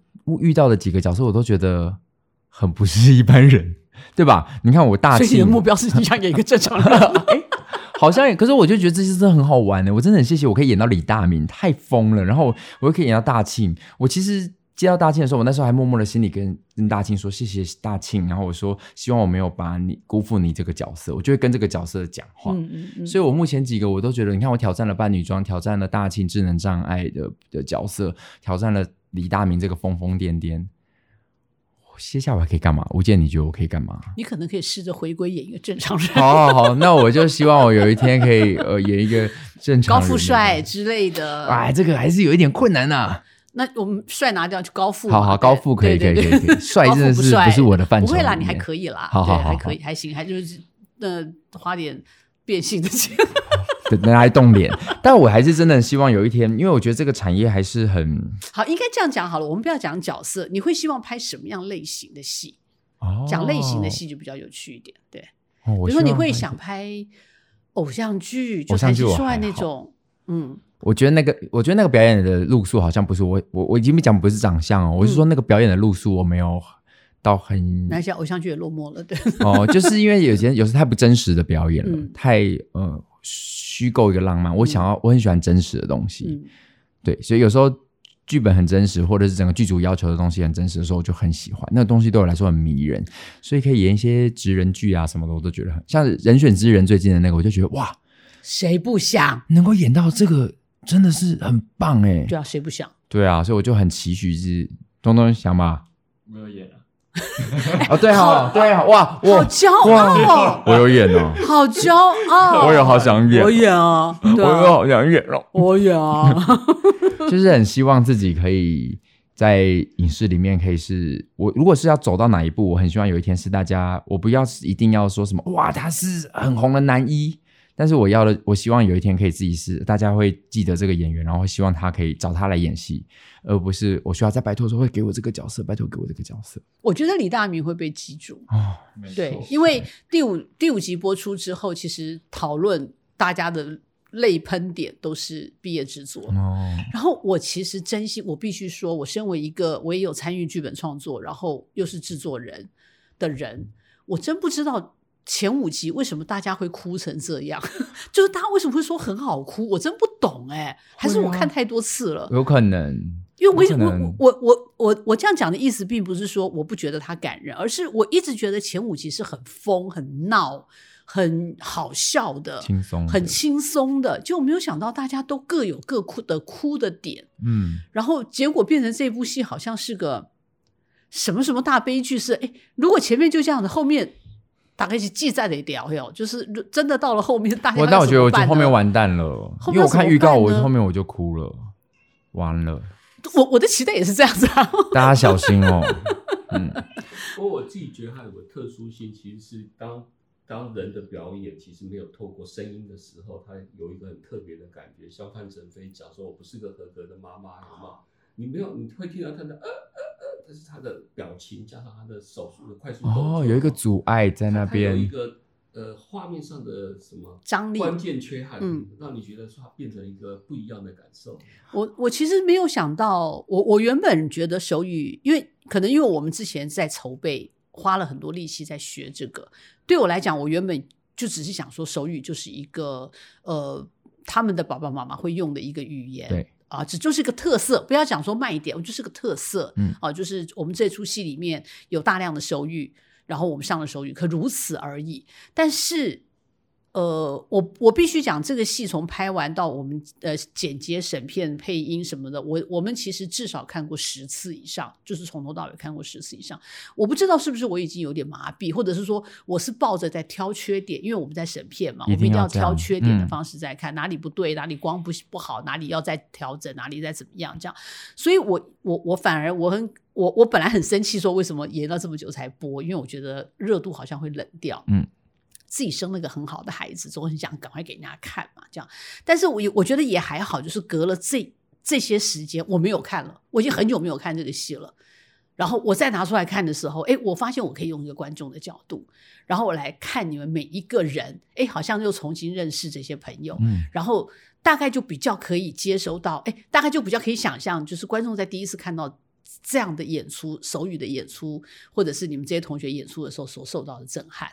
遇到的几个角色，我都觉得。很不是一般人，对吧？你看我大庆，的目标是你想演一个正常人，*laughs* *laughs* 哎，好像也，可是我就觉得这些真的很好玩的。我真的很谢谢我可以演到李大明，太疯了。然后我又可以演到大庆。我其实接到大庆的时候，我那时候还默默的心里跟跟大庆说谢谢大庆。然后我说希望我没有把你辜负你这个角色，我就会跟这个角色讲话。嗯嗯嗯。所以我目前几个我都觉得，你看我挑战了扮女装，挑战了大庆智能障碍的的角色，挑战了李大明这个疯疯癫癫。接下来可以干嘛？吴健，你觉得我可以干嘛？你可能可以试着回归演一个正常人。好，好，好，那我就希望我有一天可以呃演一个正常高富帅之类的。哎，这个还是有一点困难呐。那我们帅拿掉就高富。好好，高富可以，可以，可以。*laughs* 帅真的是不是我的范畴？不会啦，你还可以啦。好好好，还可以，还行，还就是呃花点变性的钱。拿来动脸，但我还是真的希望有一天，因为我觉得这个产业还是很好。应该这样讲好了，我们不要讲角色，你会希望拍什么样类型的戏？哦，讲类型的戏就比较有趣一点。对，比如说你会想拍偶像剧，就才出来那种。嗯，我觉得那个，我觉得那个表演的路数好像不是我，我我已经没讲不是长相哦，我是说那个表演的路数我没有到很。那些偶像剧也落寞了，对。哦，就是因为有些有时太不真实的表演了，太呃。虚构一个浪漫，我想要，我很喜欢真实的东西，对，所以有时候剧本很真实，或者是整个剧组要求的东西很真实的时候，我就很喜欢那个东西，对我来说很迷人，所以可以演一些职人剧啊什么的，我都觉得很像人选之人最近的那个，我就觉得哇，谁不想？能够演到这个，真的是很棒哎，对啊，谁不想？对啊，所以我就很期许是东东想吧，没有演啊。*laughs* 哦，对哈，对哈，哇，好骄傲，我有演哦，好骄傲，我也好想演，我演啊，我也好想演哦，我演啊，*laughs* 就是很希望自己可以在影视里面可以是我，如果是要走到哪一步，我很希望有一天是大家，我不要一定要说什么，哇，他是很红的男一。但是我要的，我希望有一天可以自己是大家会记得这个演员，然后希望他可以找他来演戏，而不是我需要再拜托说会给我这个角色，拜托给我这个角色。我觉得李大明会被记住哦，对，因为第五第五集播出之后，其实讨论大家的泪喷点都是毕业制作哦。然后我其实真心，我必须说，我身为一个我也有参与剧本创作，然后又是制作人的人，我真不知道。前五集为什么大家会哭成这样？*laughs* 就是大家为什么会说很好哭？我真不懂哎，还是我看太多次了？有可能，因为我我我我我我这样讲的意思，并不是说我不觉得他感人，而是我一直觉得前五集是很疯、很闹、很好笑的，轻松、很轻松的，就没有想到大家都各有各哭的哭的点，嗯，然后结果变成这部戏好像是个什么什么大悲剧，是哎，如果前面就这样子，后面。大概是记载的一条哟，就是真的到了后面，大家我但我觉得我就后面完蛋了，因为我看预告，我后面我就哭了，完了。我我的期待也是这样子啊，*laughs* 大家小心哦。*laughs* 嗯，不过我自己觉得它有个特殊性，其实是当当人的表演其实没有透过声音的时候，它有一个很特别的感觉。像范成飞讲说，我不是个合格的妈妈，好吗？你没有，你会听到他的呃呃呃，这是他的表情加上他的手速的快速哦，有一个阻碍在那边，有一个呃画面上的什么张力。关键缺憾，嗯，让你觉得说它变成一个不一样的感受。我我其实没有想到，我我原本觉得手语，因为可能因为我们之前在筹备，花了很多力气在学这个，对我来讲，我原本就只是想说手语就是一个呃他们的爸爸妈妈会用的一个语言，对。啊，这就是个特色，不要讲说慢一点，我就是个特色。嗯，啊，就是我们这出戏里面有大量的手语，然后我们上了手语，可如此而已。但是，呃，我我必须讲，这个戏从拍完到我们呃剪接、审片、配音什么的，我我们其实至少看过十次以上，就是从头到尾看过十次以上。我不知道是不是我已经有点麻痹，或者是说我是抱着在挑缺点，因为我们在审片嘛，我们一定要挑缺点的方式在看，哪里不对，哪里光不不好，哪里要再调整，哪里再怎么样这样。所以我我我反而我很我我本来很生气，说为什么延了这么久才播，因为我觉得热度好像会冷掉。嗯。自己生了个很好的孩子，总很想赶快给人家看嘛，这样。但是我我觉得也还好，就是隔了这这些时间，我没有看了，我已经很久没有看这个戏了。然后我再拿出来看的时候，哎，我发现我可以用一个观众的角度，然后我来看你们每一个人，哎，好像又重新认识这些朋友，嗯，然后大概就比较可以接收到，哎，大概就比较可以想象，就是观众在第一次看到这样的演出，手语的演出，或者是你们这些同学演出的时候所受到的震撼。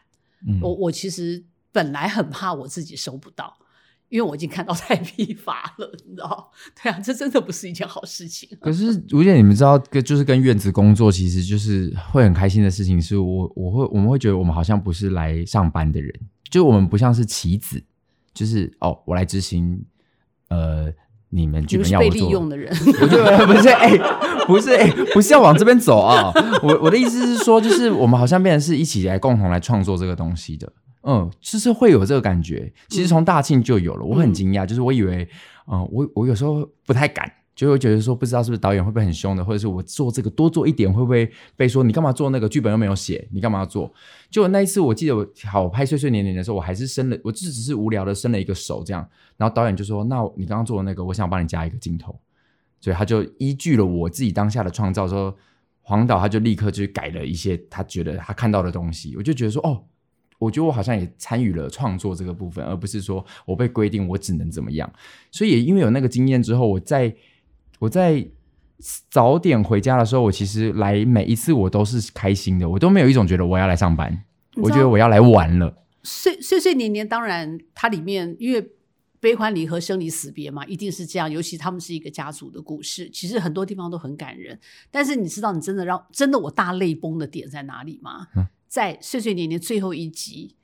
我我其实本来很怕我自己收不到，因为我已经看到太疲乏了，你知道？对啊，这真的不是一件好事情。可是吴姐，你们知道，跟就是跟院子工作，其实就是会很开心的事情。是我我会我们会觉得我们好像不是来上班的人，就我们不像是棋子，就是哦，我来执行呃你们剧本要被利用的人，*laughs* 我就 *laughs* 不是哎，不是哎，不是要往这边走啊！*laughs* 我我的意思是说，就是我们好像变成是一起来共同来创作这个东西的，嗯，就是会有这个感觉。其实从大庆就有了，我很惊讶，就是我以为，嗯，我我有时候不太敢。就会觉得说，不知道是不是导演会不会很凶的，或者是我做这个多做一点会不会被说你干嘛做那个剧本又没有写，你干嘛要做？就那一次，我记得我好拍碎碎念念的时候，我还是伸了，我就只是无聊的伸了一个手这样，然后导演就说：“那你刚刚做的那个，我想帮你加一个镜头。”所以他就依据了我自己当下的创造，说黄导他就立刻就改了一些他觉得他看到的东西。我就觉得说，哦，我觉得我好像也参与了创作这个部分，而不是说我被规定我只能怎么样。所以也因为有那个经验之后，我在。我在早点回家的时候，我其实来每一次我都是开心的，我都没有一种觉得我要来上班，我觉得我要来玩了。岁岁岁年年，当然它里面因为悲欢离合、生离死别嘛，一定是这样。尤其他们是一个家族的故事，其实很多地方都很感人。但是你知道，你真的让真的我大泪崩的点在哪里吗？在岁岁年年最后一集，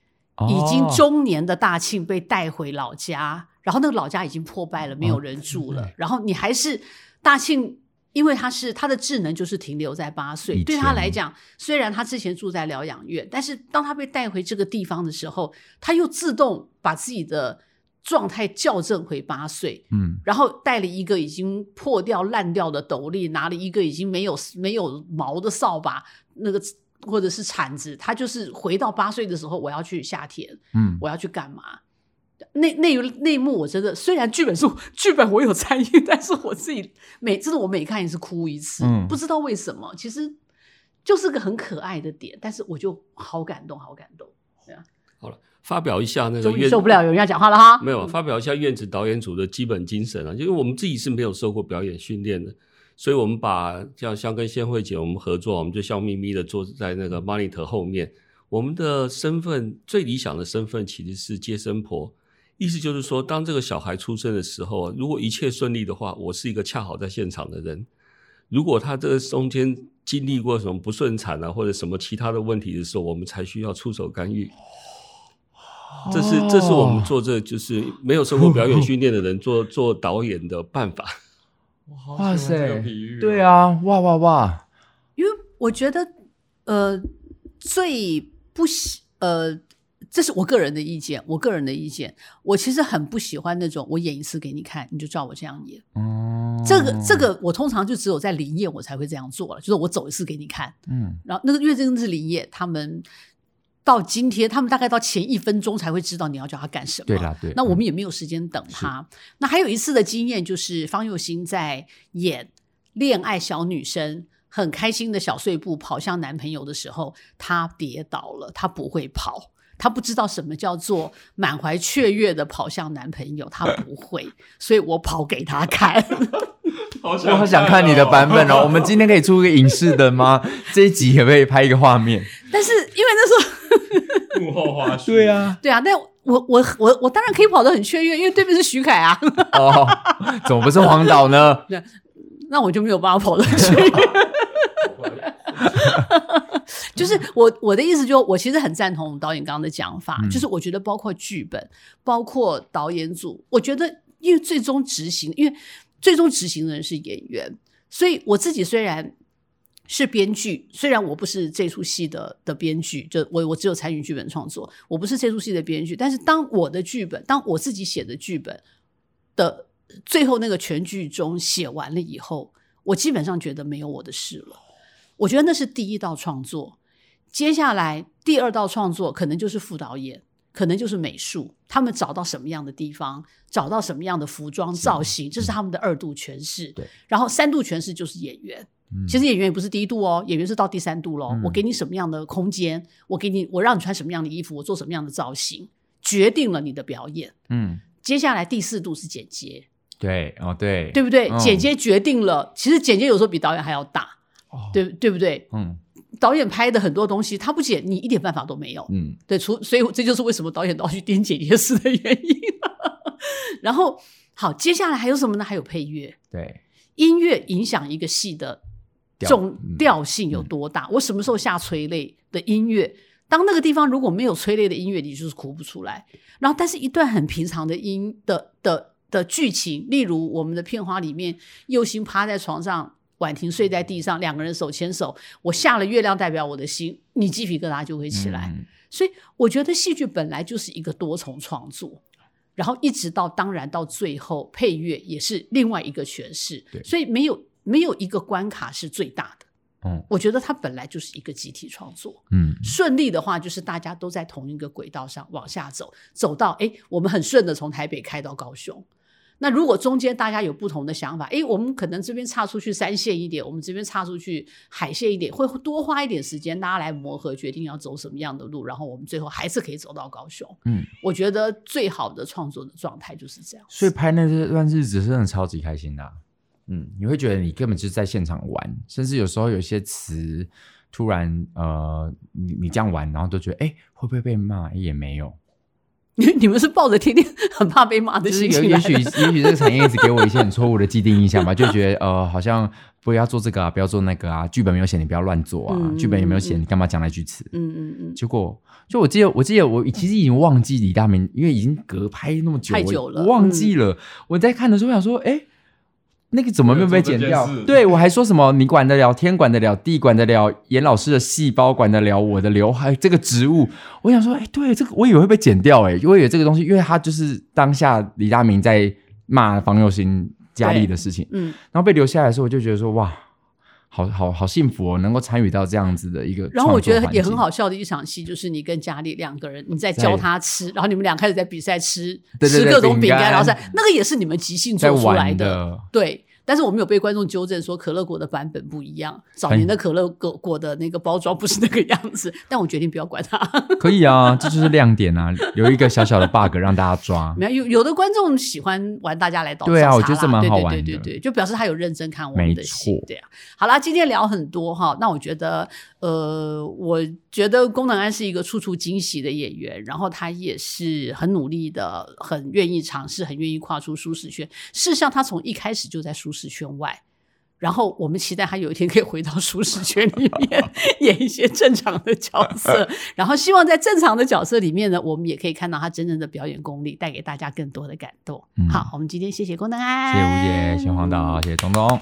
已经中年的大庆被带回老家。然后那个老家已经破败了，没有人住了。然后你还是大庆，因为他是他的智能就是停留在八岁，对他来讲，虽然他之前住在疗养院，但是当他被带回这个地方的时候，他又自动把自己的状态校正回八岁。嗯，然后带了一个已经破掉烂掉的斗笠，拿了一个已经没有没有毛的扫把，那个或者是铲子，他就是回到八岁的时候，我要去下田，嗯，我要去干嘛？那那那幕我真的，虽然剧本是剧本我有参与，但是我自己每真的我每看一次哭一次，不知道为什么，其实就是个很可爱的点，但是我就好感动，好感动。对啊，好了，发表一下那个受不了有人要讲话了哈。没有，发表一下院子导演组的基本精神啊，因为我们自己是没有受过表演训练的，所以我们把像像跟仙慧姐我们合作，我们就笑眯眯的坐在那个 monitor 后面，我们的身份最理想的身份其实是接生婆。意思就是说，当这个小孩出生的时候，如果一切顺利的话，我是一个恰好在现场的人；如果他这个中间经历过什么不顺产啊，或者什么其他的问题的时候，我们才需要出手干预。这是这是我们做这就是没有受过表演训练的人做做导演的办法。*laughs* 哇塞，对啊，哇哇哇！因为我觉得，呃，最不喜呃。这是我个人的意见，我个人的意见，我其实很不喜欢那种我演一次给你看，你就照我这样演。嗯，这个这个我通常就只有在林业我才会这样做了，就是我走一次给你看。嗯，然后那个因为真的是林业，他们到今天，他们大概到前一分钟才会知道你要叫他干什么。对啦，对。那我们也没有时间等他。那还有一次的经验就是方佑兴在演恋爱小女生，很开心的小碎步跑向男朋友的时候，他跌倒了，他不会跑。他不知道什么叫做满怀雀跃的跑向男朋友，他不会，*laughs* 所以我跑给他看。*laughs* 我好想看你的版本哦！我们今天可以出个影视的吗？这一集可不可以拍一个画面？*laughs* 但是因为那时候幕后花絮，对啊，对啊，但我我我我当然可以跑得很雀跃，因为对面是徐凯啊。哦，怎么不是黄导呢？那我就没有办法跑得很雀跃。就是我我的意思，就我其实很赞同导演刚刚的讲法，嗯就是我觉得包括剧本，包括导演组，我觉得因为最终执行，因为最终执行的人是演员，所以我自己虽然。是编剧，虽然我不是这出戏的的编剧，就我我只有参与剧本创作，我不是这出戏的编剧。但是当我的剧本，当我自己写的剧本的最后那个全剧终写完了以后，我基本上觉得没有我的事了。我觉得那是第一道创作，接下来第二道创作可能就是副导演，可能就是美术，他们找到什么样的地方，找到什么样的服装造型，这是他们的二度诠释。对，然后三度诠释就是演员。其实演员也不是第一度哦，演员是到第三度喽。嗯我给你什么样的空间，我给你，我让你穿什么样的衣服，我做什么样的造型，决定了你的表演。嗯，接下来第四度是剪接，对，哦，对，对不对？嗯剪接决定了，其实剪接有时候比导演还要大，哦对对不对？嗯导演拍的很多东西，他不剪，你一点办法都没有。嗯，对，除所以这就是为什么导演都要去盯剪接师的原因。*laughs* 然后好，接下来还有什么呢？还有配乐，对，音乐影响一个戏的调重嗯调性有多大？我什么时候下催泪的音乐？当那个地方如果没有催泪的音乐，你就是哭不出来。然后，但是一段很平常的音的的的剧情，例如我们的片花里面，佑星趴在床上，婉婷睡在地上，两个人手牵手，我下了月亮代表我的心，你鸡皮疙瘩就会起来。嗯所以我觉得戏剧本来就是一个多重创作，然后一直到当然到最后配乐也是另外一个诠释对，所以没有没有一个关卡是最大的。嗯我觉得它本来就是一个集体创作，嗯顺利的话就是大家都在同一个轨道上往下走，走到诶，我们很顺的从台北开到高雄。那如果中间大家有不同的想法，诶，我们可能这边差出去三线一点，我们这边差出去海线一点，会多花一点时间，大家来磨合，决定要走什么样的路，然后我们最后还是可以走到高雄。嗯，我觉得最好的创作的状态就是这样。所以拍那这段日子真的超级开心的啊、嗯，你会觉得你根本就是在现场玩，甚至有时候有些词突然呃，你你这样玩，然后都觉得哎、会不会被骂？也没有，你 *laughs* 你们是抱着天天很怕被骂的心情也许也许这个产业一直给我一些很错误的既定印象吧，就觉得呃好像不要做这个啊，不要做那个啊，剧本没有写你不要乱做啊，嗯剧本也没有嗯写你干嘛讲那句词？嗯嗯嗯，结果，就我记得，我记得我其实已经忘记李大明，因为已经隔拍那么久，太久了嗯我忘记了。我在看的时候我想说，哎、那个怎么没有被剪掉对我还说什么你管得了天，管得了地，管得了严老师的细胞，管得了我的刘海这个植物。我想说，哎、对这个我以为会被剪掉、哎，我以为这个东西，因为他就是当下李大明在骂方佑兴家里的事情，嗯，然后被留下来的时候，我就觉得说，哇。好好好幸福哦，能够参与到这样子的一个，然后我觉得也很好。笑的一场戏，就是你跟佳丽两个人，你在教他吃，然后你们俩开始在比赛吃吃各种饼饼干干，然后在那个也是你们即兴做出来玩的，对。但是我们有被观众纠正说，可乐果的版本不一样，早年的可乐果果的那个包装不是那个样子。*laughs* 但我决定不要管它。*laughs* 可以啊，这就是亮点啊，有一个小小的 bug 让大家抓。没有有有的观众喜欢玩大家来倒对啊我觉得这蛮好玩的对对对，就表示他有认真看我们的戏错。对啊，好啦，今天聊很多哈，那我觉得呃，我觉得功能安是一个处处惊喜的演员，然后他也是很努力的，很愿意尝试，很愿意跨出舒适圈。事实上，他从一开始就在舒适圈外。然后我们期待他有一天可以回到舒适圈里面 *laughs* 演一些正常的角色，*laughs* 然后希望在正常的角色里面呢，我们也可以看到他真正的表演功力，带给大家更多的感动。嗯好，我们今天谢谢功能安，谢谢吴姐，谢谢黄导，谢谢东东。